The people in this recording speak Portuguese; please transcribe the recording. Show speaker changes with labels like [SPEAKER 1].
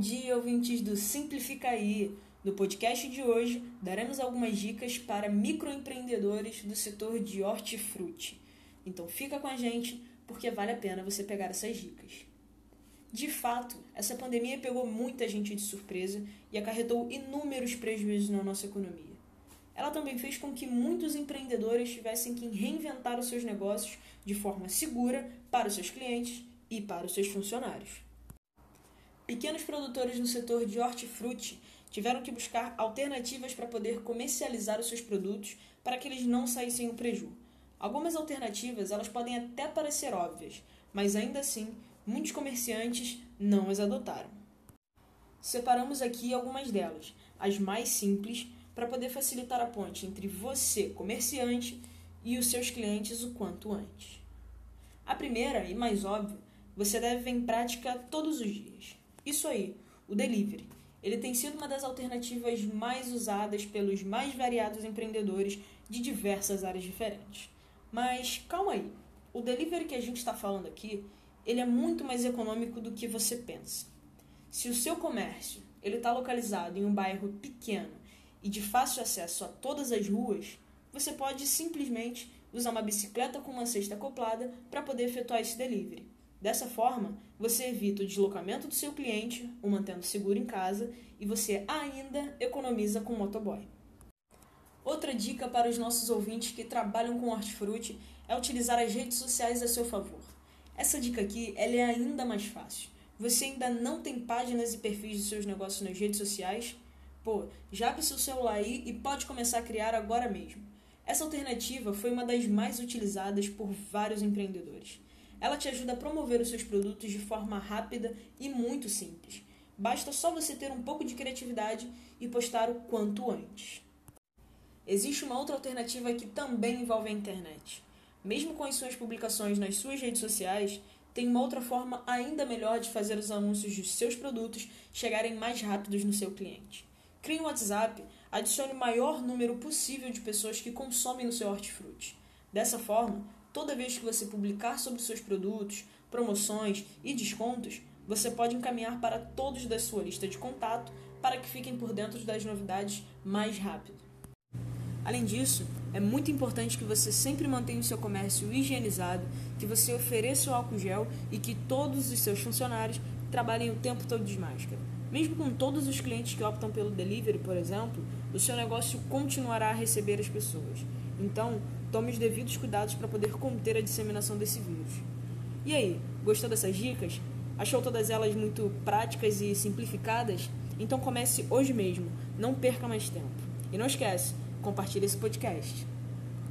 [SPEAKER 1] dia, ouvintes do Simplifica aí. No podcast de hoje, daremos algumas dicas para microempreendedores do setor de hortifruti. Então fica com a gente, porque vale a pena você pegar essas dicas. De fato, essa pandemia pegou muita gente de surpresa e acarretou inúmeros prejuízos na nossa economia. Ela também fez com que muitos empreendedores tivessem que reinventar os seus negócios de forma segura para os seus clientes e para os seus funcionários. Pequenos produtores no setor de hortifruti tiveram que buscar alternativas para poder comercializar os seus produtos para que eles não saíssem o preju. Algumas alternativas elas podem até parecer óbvias, mas ainda assim muitos comerciantes não as adotaram. Separamos aqui algumas delas, as mais simples, para poder facilitar a ponte entre você, comerciante, e os seus clientes o quanto antes. A primeira e mais óbvia, você deve ver em prática todos os dias. Isso aí, o delivery. Ele tem sido uma das alternativas mais usadas pelos mais variados empreendedores de diversas áreas diferentes. Mas calma aí, o delivery que a gente está falando aqui, ele é muito mais econômico do que você pensa. Se o seu comércio ele está localizado em um bairro pequeno e de fácil acesso a todas as ruas, você pode simplesmente usar uma bicicleta com uma cesta acoplada para poder efetuar esse delivery. Dessa forma, você evita o deslocamento do seu cliente, o mantendo seguro em casa, e você ainda economiza com o motoboy. Outra dica para os nossos ouvintes que trabalham com hortifruti é utilizar as redes sociais a seu favor. Essa dica aqui ela é ainda mais fácil. Você ainda não tem páginas e perfis de seus negócios nas redes sociais? Pô, já o seu celular aí e pode começar a criar agora mesmo. Essa alternativa foi uma das mais utilizadas por vários empreendedores. Ela te ajuda a promover os seus produtos de forma rápida e muito simples. Basta só você ter um pouco de criatividade e postar o quanto antes. Existe uma outra alternativa que também envolve a internet. Mesmo com as suas publicações nas suas redes sociais, tem uma outra forma ainda melhor de fazer os anúncios dos seus produtos chegarem mais rápidos no seu cliente. Crie um WhatsApp, adicione o maior número possível de pessoas que consomem o seu hortifruti. Dessa forma, Toda vez que você publicar sobre seus produtos, promoções e descontos, você pode encaminhar para todos da sua lista de contato para que fiquem por dentro das novidades mais rápido. Além disso, é muito importante que você sempre mantenha o seu comércio higienizado, que você ofereça o álcool gel e que todos os seus funcionários trabalhem o tempo todo de máscara. Mesmo com todos os clientes que optam pelo delivery, por exemplo, o seu negócio continuará a receber as pessoas. Então, tome os devidos cuidados para poder conter a disseminação desse vírus. E aí, gostou dessas dicas? Achou todas elas muito práticas e simplificadas? Então comece hoje mesmo, não perca mais tempo. E não esquece, compartilhe esse podcast.